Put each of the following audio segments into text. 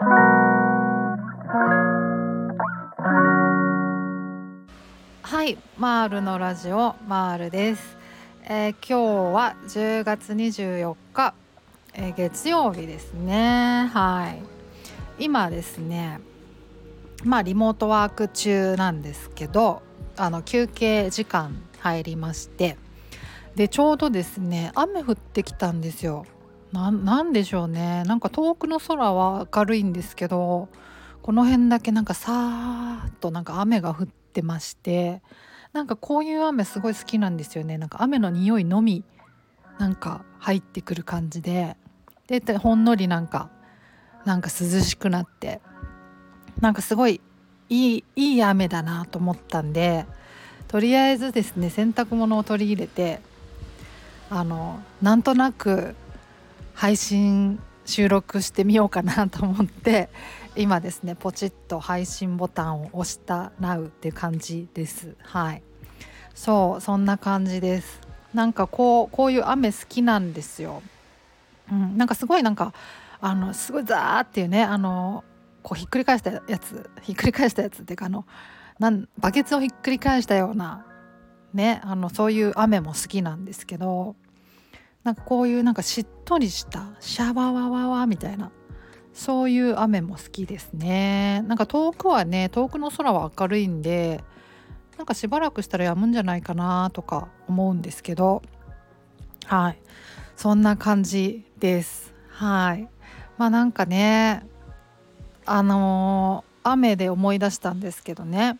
はいマールのラジオマールです、えー、今日は10月24日、えー、月曜日ですね。はい。今ですねまあリモートワーク中なんですけどあの休憩時間入りましてでちょうどですね雨降ってきたんですよ。なんでしょうね。なんか遠くの空は明るいんですけどこの辺だけなんかさーっとなんか雨が降ってましてなんかこういう雨すごい好きなんですよね。なんか雨の匂いのみなんか入ってくる感じででほんのりなんかなんか涼しくなってなんかすごいいいいい雨だなと思ったんでとりあえずですね洗濯物を取り入れてあのなんとなく配信収録してみようかなと思って今ですねポチッと配信ボタンを押した Now っていう感じです。はい。そうそんな感じです。なんかこうこういう雨好きなんですよ、うん、なんかすごいなんかあのすごいザーっていうねあのこうひっくり返したやつひっくり返したやつっていうかあのなんバケツをひっくり返したようなねあのそういう雨も好きなんですけどなんかこういうなんかしっとりしたシャワワワワみたいなそういう雨も好きですね。なんか遠くはね遠くの空は明るいんでなんかしばらくしたら止むんじゃないかなとか思うんですけど。はい。そんな感じです。はい。まあなんかねあのー、雨で思い出したんですけどね。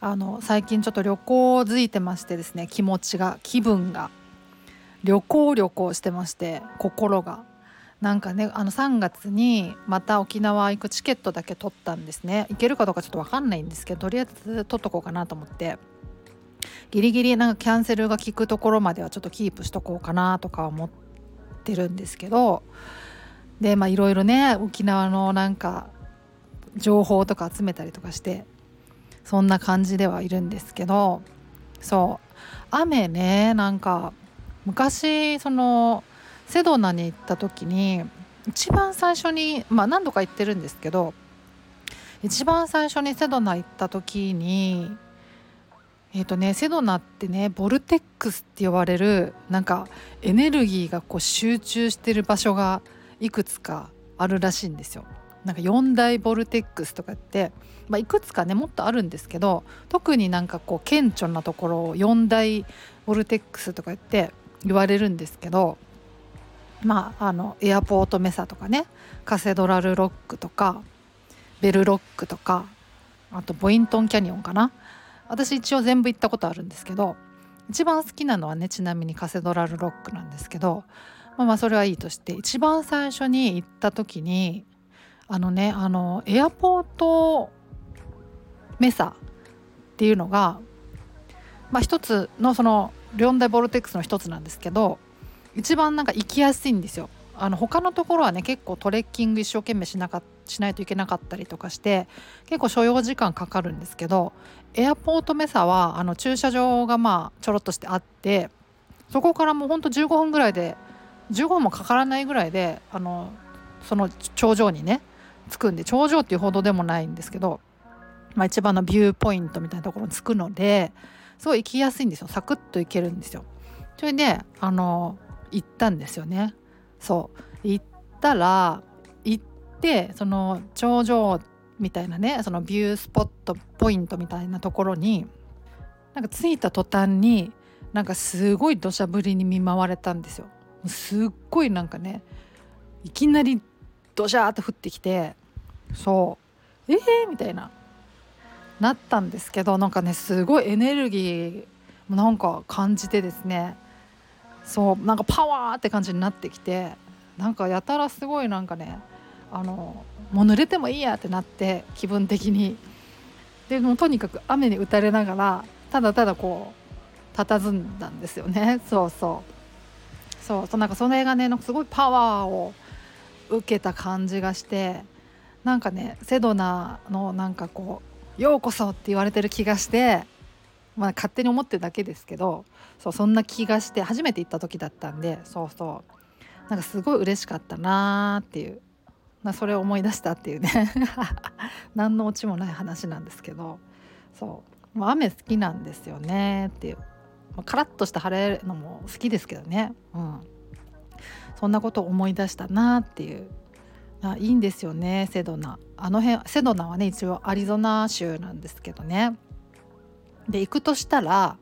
あの最近ちょっと旅行づいてましてですね気持ちが気分が。旅行旅行してまして心が。なんかねあの3月にまた沖縄行くチケットだけ取ったんですね。行けるかどうかちょっと分かんないんですけどとりあえず取っとこうかなと思って。ギリギリなんかキャンセルが効くところまではちょっとキープしとこうかなとか思ってるんですけど。でまあいろいろね沖縄のなんか情報とか集めたりとかしてそんな感じではいるんですけど。そう。雨ねなんか昔そのセドナに行った時に一番最初にまあ何度か行ってるんですけど一番最初にセドナ行った時にえーとね、セドナってねボルテックスって呼ばれるなんかエネルギーがこう集中してる場所がいくつかあるらしいんですよ。なんか4大ボルテックスとかって、まあ、いくつかねもっとあるんですけど特になんかこう顕著なところを4大ボルテックスとか言って言われるんですけどまああのエアポートメサとかねカセドラルロックとかベルロックとかあとボイントンキャニオンかな。私一応全部行ったことあるんですけど一番好きなのはねちなみにカセドラルロックなんですけどまあまあそれはいいとして一番最初に行った時にあのねあのエアポートメサっていうのが、まあ、一つのその4大ボルテックスの一つなんですけど一番なんか行きやすいんですよ。あの他のところはね結構トレッキング一生懸命しなかしないといけなかったりとかして結構所要時間かかるんですけどエアポートメサはあの駐車場がまあちょろっとしてあってそこからもうほんと15分ぐらいで15分もかからないぐらいであのその頂上にね着くんで頂上っていうほどでもないんですけど、まあ、一番のビューポイントみたいなところに着くのですごい行きやすいんですよサクッと行けるんですよ。それであの行ったんですよね。そう行ったら行ってその頂上みたいなねそのビュースポットポイントみたいなところになんか着いた途端になんかすごい土砂降りに見舞われたんですよ。すっごいなんかねいきなりドシャーっと降ってきてそうえー、みたいななったんですけどなんかねすごいエネルギーもなんか感じてですね。そうなんかパワーって感じになってきてなんかやたらすごいなんかねあのもう濡れてもいいやってなって気分的に。でもとにかく雨に打たれながらただただこう佇んだんですよね。そうそう。そうそなんかそれがねなんかすごいパワーを受けた感じがしてなんかねセドナのなんかこう「ようこそ」って言われてる気がしてまあ勝手に思ってるだけですけどそうそんな気がして初めて行った時だったんでそうそう。なんかすごい嬉しかったなーっていう。なそれを思い出したっていうね。何のオチもない話なんですけど。そう。もう雨好きなんですよねっていう、まあ、カラッとした晴れるのも好きですけどね、うん、そんなことを思い出したなっていう。あいいんですよねセドナ。あの辺セドナはね一応アリゾナ州なんですけどね。で行くとしたら、ま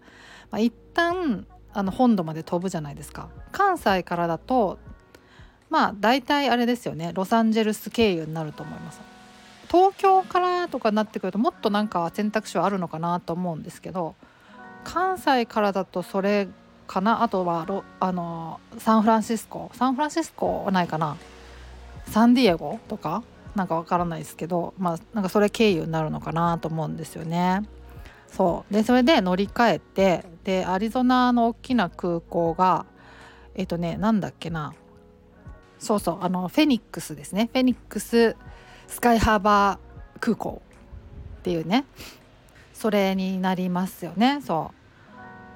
あ、一旦あの本土まで飛ぶじゃないですか。関西からだとまあ大体あれですよねロサンゼルス経由になると思います。東京からとかになってくるともっとなんか選択肢はあるのかなと思うんですけど関西からだとそれかな。あとはあのサンフランシスコ。サンフランシスコはないかな。サンディエゴとかなんかわからないですけどまあなんかそれ経由になるのかなと思うんですよね。そう。でそれで乗り換えてでアリゾナの大きな空港がえっ、とねなんだっけな。そうそうあのフェニックスですね。フェニックススカイハーバー空港っていうね。それになりますよね。そ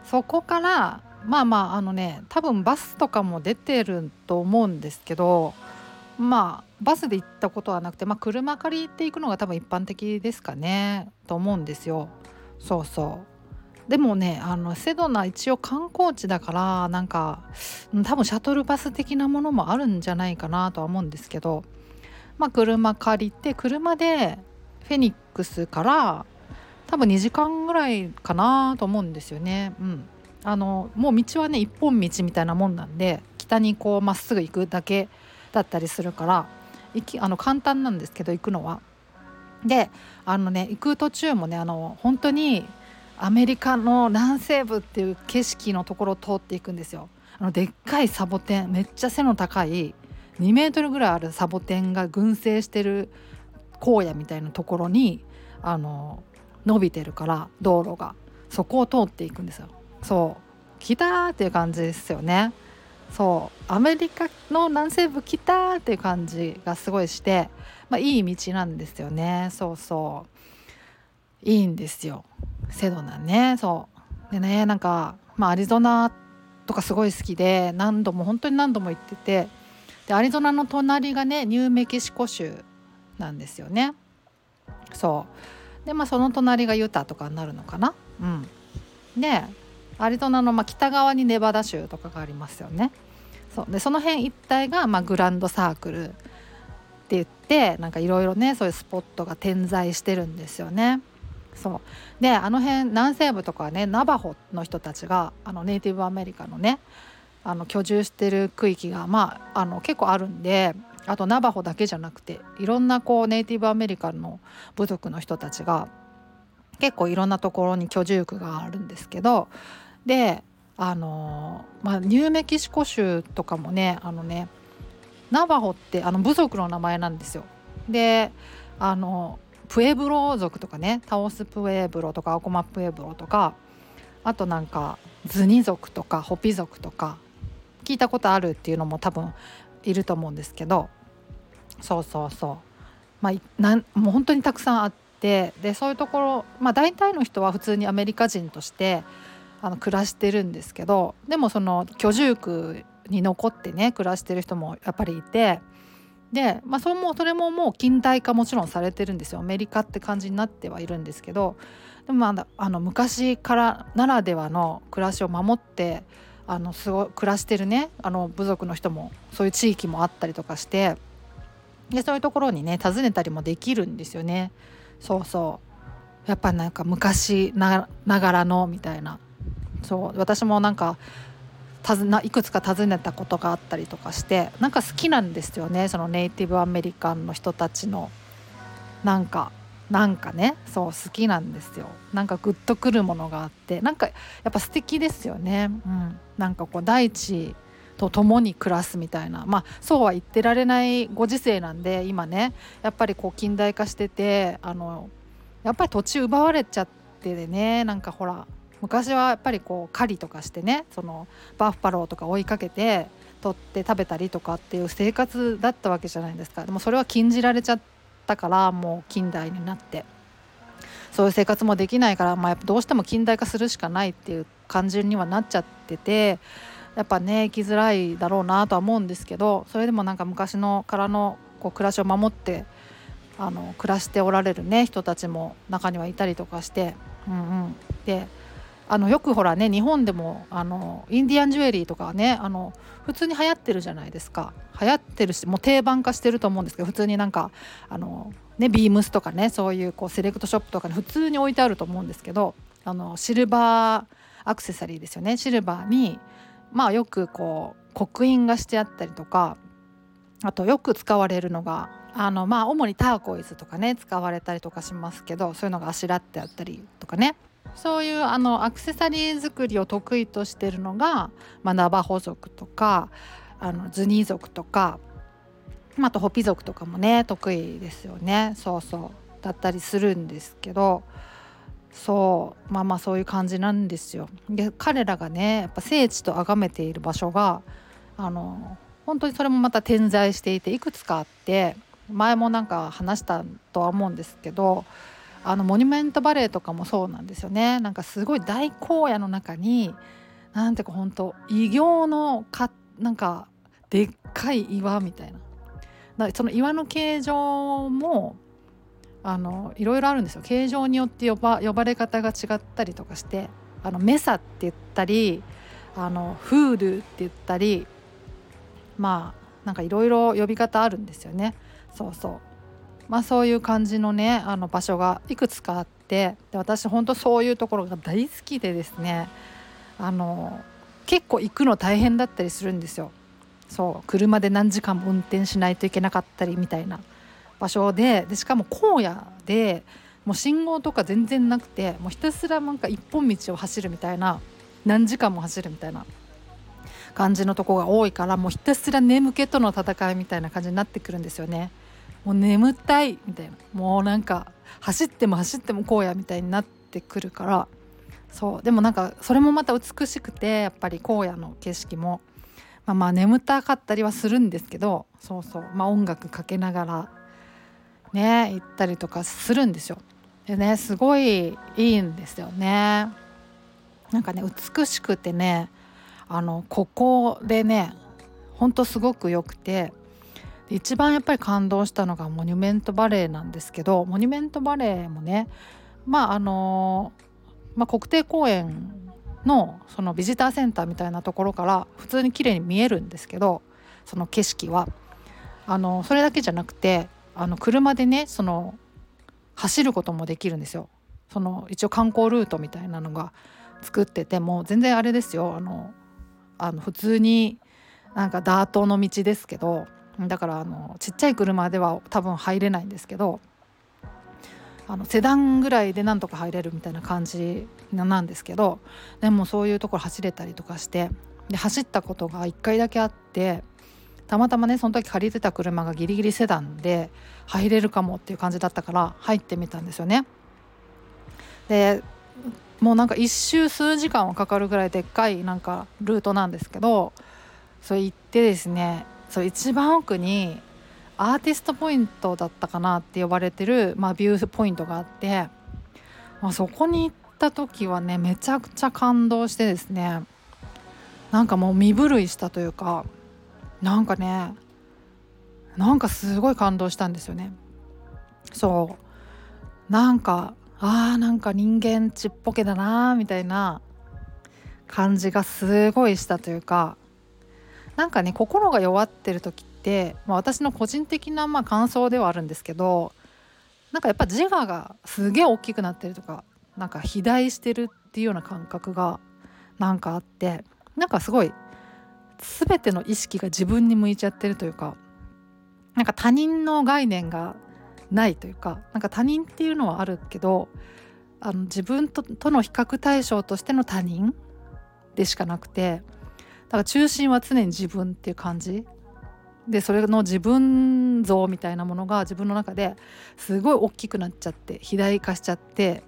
う。そこからまあまああのね多分バスとかも出てると思うんですけどまあバスで行ったことはなくて、まあ、車借りていくのが多分一般的ですかねと思うんですよ。そうそうでもねあのセドナ一応観光地だからなんか多分シャトルバス的なものもあるんじゃないかなとは思うんですけどまあ車借りて車でフェニックスから多分2時間ぐらいかなと思うんですよね。うん、あのもう道はね一本道みたいなもんなんで北にこうまっすぐ行くだけだったりするから行きあの簡単なんですけど行くのは。であのね行く途中もねあの本当にアメリカの南西部っていう景色のところを通っていくんですよ。あのでっかいサボテンめっちゃ背の高い2メートルぐらいあるサボテンが群生してる荒野みたいなところにあの伸びてるから道路がそこを通っていくんですよ。そう来たーっていう感じですよね。そうアメリカの南西部来たっていう感じがすごいして、まあ、いい道なんですよね。そうそう。いいんですよ。セドナね。そう。でねなんか、まあ、アリゾナとかすごい好きで何度も本当に何度も行っててでアリゾナの隣がねニューメキシコ州なんですよね。そう。でまあその隣がユタとかになるのかな。うん。でアリゾナのま北側にネバダ州とかがありますよね。そうでその辺一帯がまグランドサークルって言ってなんかいろいろねそういうスポットが点在してるんですよね。そうであの辺南西部とかねナバホの人たちがあのネイティブアメリカのねあの居住してる区域がまああの結構あるんであとナバホだけじゃなくていろんなこうネイティブアメリカの部族の人たちが結構いろんなところに居住区があるんですけどであのまあ、ニューメキシコ州とかもねあのねナバホってあの部族の名前なんですよ。であのプエブロ族とかねタオスプエブロとかアコマプエブロとかあとなんかズニ族とかホピ族とか聞いたことあるっていうのも多分いると思うんですけどそうそうそうまあなんもう本当にたくさんあってでそういうところまあ大体の人は普通にアメリカ人としてあの暮らしてるんですけどでもその居住区に残ってね暮らしてる人もやっぱりいてで、まあ、それもそれももう近代化もちろんされてるんですよ。アメリカって感じになってはいるんですけどでもまああの昔からならではの暮らしを守ってあのすご暮らしてるねあの部族の人もそういう地域もあったりとかしてでそういうところにね訪ねたりもできるんですよね。そうそう。やっぱなんか昔ながらのみたいな。そう私もなんかいくつか訪ねたことがあったりとかしてなんか好きなんですよねそのネイティブアメリカンの人たちのなんかなんかねそう好きなんですよ。なんかグッとくるものがあってなんかやっぱ素敵ですよね、うん、なんかこう大地と共に暮らすみたいな。まあそうは言ってられないご時世なんで今ねやっぱりこう近代化しててあのやっぱり土地奪われちゃってでねなんかほら昔はやっぱりこう狩りとかしてねそのバッファローとか追いかけて取って食べたりとかっていう生活だったわけじゃないですか。でもそれは禁じられちゃったからもう近代になって。そういう生活もできないから、まあ、やっぱどうしても近代化するしかないっていう感じにはなっちゃっててやっぱね生きづらいだろうなとは思うんですけどそれでもなんか昔のからのこう暮らしを守ってあの暮らしておられるね人たちも中にはいたりとかして、うんうん、であのよくほらね日本でもあのインディアンジュエリーとかねあの普通に流行ってるじゃないですか。流行ってるしもう定番化してると思うんですけど普通になんかあの、ね、ビームスとかねそういうこうセレクトショップとかに普通に置いてあると思うんですけどあのシルバーアクセサリーですよね。シルバーにまあよくこう刻印がしてあったりとかあとよく使われるのがあのまあ主にターコイズとかね使われたりとかしますけどそういうのがあしらってあったりとかね。そういうあのアクセサリー作りを得意としてるのが、まあ、ナバホ族とかあのズニー族とか、まあ、あとホピ族とかもね得意ですよね。そうそう。だったりするんですけどそう。まあまあそういう感じなんですよ。で彼らがねやっぱ聖地と崇めている場所があの本当にそれもまた点在していていくつかあって前もなんか話したとは思うんですけどあのモニュメントバレーとかもそうなんですよね。なんかすごい大荒野の中になんていうか本当異形のかなんかでっかい岩みたいな。その岩の形状もあのいろいろあるんですよ。形状によって呼ば呼ばれ方が違ったりとかしてあのメサって言ったりあのフールって言ったりまあなんかいろいろ呼び方あるんですよね。そうそう。まあ、そういう感じのねあの場所がいくつかあってで私本当そういうところが大好きでですねあの結構行くの大変だったりするんですよ。そう車で何時間も運転しないといけなかったりみたいな場所ででしかも荒野でもう信号とか全然なくてもうひたすらなんか一本道を走るみたいな何時間も走るみたいな感じのとこが多いからもうひたすら眠気との戦いみたいな感じになってくるんですよね。もう眠たいみたいな。もうなんか走っても走ってもこうやみたいになってくるから。そう。でもなんかそれもまた美しくてやっぱり荒野の景色も、まあ、まあ眠たかったりはするんですけど。そうそう。まあ音楽かけながら。ね行ったりとかするんですよ。でねすごいいいんですよね。なんかね美しくてねあのここでねほんとすごく良くて。で一番やっぱり感動したのがモニュメントバレーなんですけどモニュメントバレーもねまああのまあ、国定公園のそのビジターセンターみたいなところから普通に綺麗に見えるんですけどその景色はあのそれだけじゃなくてあの車でねその走ることもできるんですよ。その一応観光ルートみたいなのが作ってても全然あれですよあのあの普通になんかダートの道ですけどだからあのちっちゃい車では多分入れないんですけどあのセダンぐらいでなんとか入れるみたいな感じなんですけどでもそういうところ走れたりとかしてで走ったことが1回だけあってたまたまねその時借りてた車がギリギリセダンで入れるかもっていう感じだったから入ってみたんですよね。でもうなんか一周数時間はかかるぐらいでっかいなんかルートなんですけどそれ行ってですねそう一番奥にアーティストポイントだったかなって呼ばれてる、まあ、ビューポイントがあって、まあ、そこに行った時はねめちゃくちゃ感動してですね。なんかもう身震いしたというかなんかねなんかすごい感動したんですよね。そう。なんかあーなんか人間ちっぽけだなみたいな感じがすごいしたというかなんかね心が弱ってる時って、まあ、私の個人的なまあ感想ではあるんですけどなんかやっぱ自我がすげえ大きくなってるとかなんか肥大してるっていうような感覚がなんかあってなんかすごい全ての意識が自分に向いちゃってるというかなんか他人の概念がないというかなんか他人っていうのはあるけどあの自分ととの比較対象としての他人でしかなくてから中心は常に自分っていう感じでそれの自分像みたいなものが自分の中ですごい大きくなっちゃって肥大化しちゃって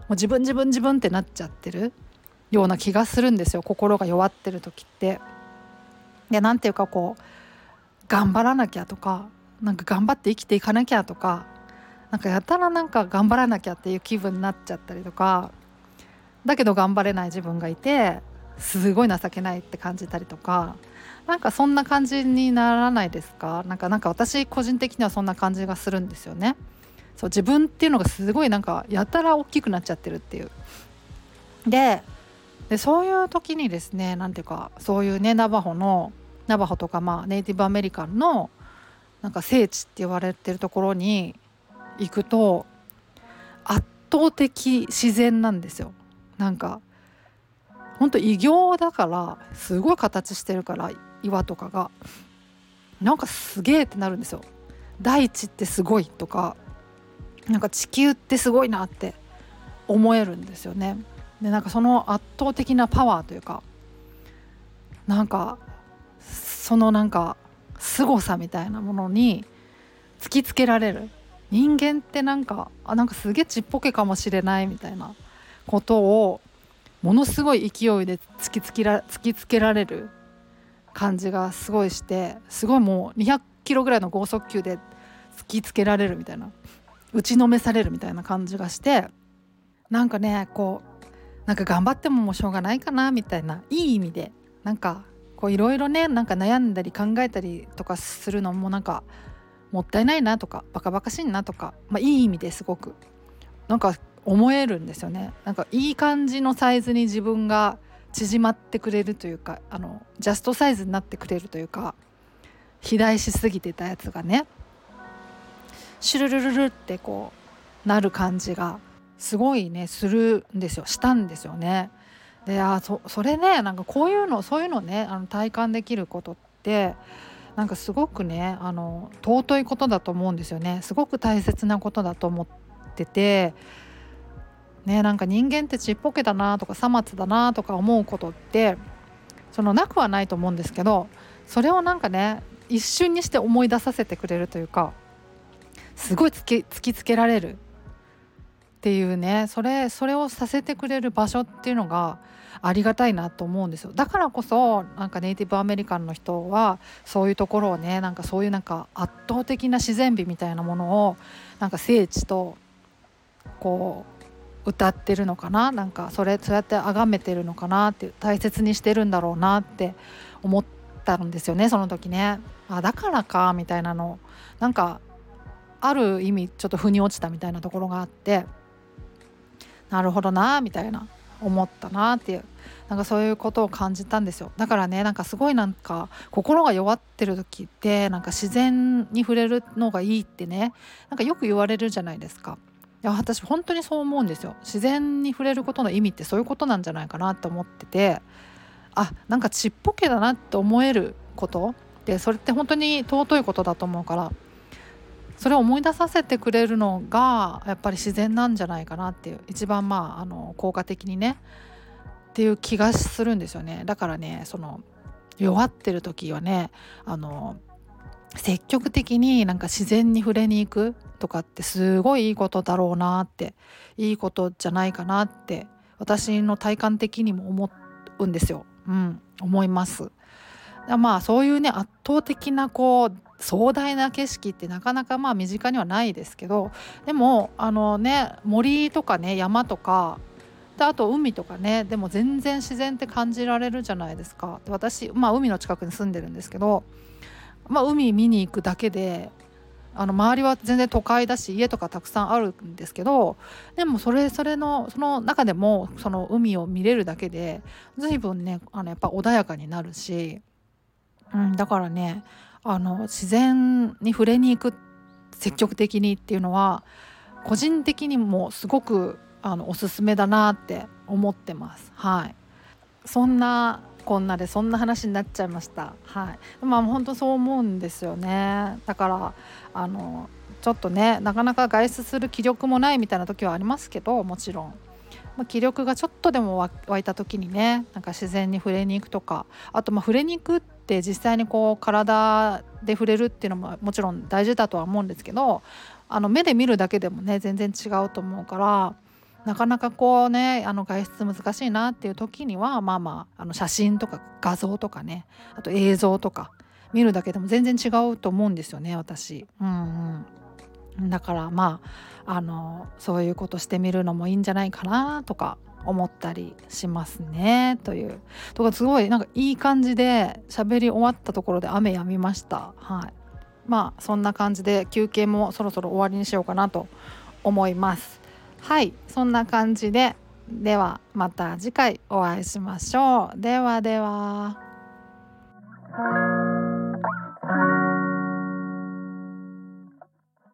もう自分自分自分ってなっちゃってるような気がするんですよ心が弱ってる時って。で何ていうかこう頑張らなきゃとかなんか頑張って生きていかなきゃとかなんかやたらなんか頑張らなきゃっていう気分になっちゃったりとかだけど頑張れない自分がいてすごい情けないって感じたりとかなんかそんな感じにならないですか？なんかなんか私個人的にはそんな感じがするんですよね。そう自分っていうのがすごいなんかやたら大きくなっちゃってるっていう。ででそういう時にですね何ていうかそういうねナバホのナバホとかまあネイティブアメリカンのなんか聖地って言われてるところに行くと圧倒的自然なんですよ。なんか本当異形だからすごい形してるから岩とかがなんかすげえってなるんですよ。大地ってすごいとかなんか地球ってすごいなって思えるんですよね。でなんかその圧倒的なパワーというかなんかそのなんか凄さみたいなものに突きつけられる人間ってなんかあなんかすげえちっぽけかもしれないみたいなことをものすごい勢いで突きつけら突きつけられる感じがすごいしてすごいもう200キロぐらいの剛速球で突きつけられるみたいな打ちのめされるみたいな感じがしてなんかねこうなんか頑張ってももうしょうがないかなみたいないい意味でなんかこういろいろねなんか悩んだり考えたりとかするのもなんかもったいないなとかバカバカしいなとか、まあ、いい意味ですごく。なんか思えるんですよねなんかいい感じのサイズに自分が縮まってくれるというかあのジャストサイズになってくれるというか肥大しすぎてたやつがねシュルルルルってこうなる感じがすごいねするんですよしたんですよね。であそそれねなんかこういうのそういうのねあの体感できることってなんかすごくねあの尊いことだと思うんですよねすごく大切なことだと思ってて。ね、なんか人間ってちっぽけだなとかさまつだなとか思うことってそのなくはないと思うんですけどそれをなんかね一瞬にして思い出させてくれるというかすごい突き突きつけられるっていうねそれそれをさせてくれる場所っていうのがありがたいなと思うんですよ。だからこそなんかネイティブアメリカンの人はそういうところをねなんかそういうなんか圧倒的な自然美みたいなものをなんか聖地とこう歌ってるのかな？なんかそれそうやって崇めてるのかなって大切にしてるんだろうなって思ったんですよねその時ね。あだからかみたいなの。なんかある意味ちょっと腑に落ちたみたいなところがあって。なるほどなみたいな思ったなっていう。なんかそういうことを感じたんですよ。だからねなんかすごいなんか心が弱ってる時ってなんか自然に触れるのがいいってねなんかよく言われるじゃないですか。いや私本当にそう思うんですよ。自然に触れることの意味ってそういうことなんじゃないかなと思ってて。あなんかちっぽけだなって思えること。でそれって本当に尊いことだと思うから。それを思い出させてくれるのがやっぱり自然なんじゃないかなっていう。一番まああの効果的にね。っていう気がするんですよね。だからねその弱ってる時はねあの積極的になんか自然に触れに行く。とかってすごいいいことだろうなっていいことじゃないかなって私の体感的にも思うんですよ。うん、思います。まあそういうね圧倒的なこう壮大な景色ってなかなかまあ身近にはないですけどでもあのね森とかね山とかであと海とかねでも全然自然って感じられるじゃないですかで私、まあ、海の近くに住んでるんですけど、まあ、海見に行くだけであの周りは全然都会だし家とかたくさんあるんですけどでもそれそれのその中でもその海を見れるだけで随分ねあのやっぱ穏やかになるし、うん、だからねあの自然に触れに行く積極的にっていうのは個人的にもすごくあのおすすめだなって思ってます。はい、そんなこんなでそんな話になっちゃいました。はい、まあ本当そう思うんですよね。だからあのちょっとねなかなか外出する気力もないみたいな時はありますけどもちろん。ま、気力がちょっとでも湧いた時にねなんか自然に触れに行くとかあとま触れに行くって実際にこう体で触れるっていうのももちろん大事だとは思うんですけどあの目で見るだけでもね全然違うと思うからなかなかこうねあの外出難しいなっていう時にはまあまああの写真とか画像とかねあと映像とか見るだけでも全然違うと思うんですよね私。うんうん、だからまああのそういうことしてみるのもいいんじゃないかなとか思ったりしますねというとかすごいなんかいい感じで喋り終わったところで雨止みました。はいまあそんな感じで休憩もそろそろ終わりにしようかなと思います。はいそんな感じでではまた次回お会いしましょう。ではでは。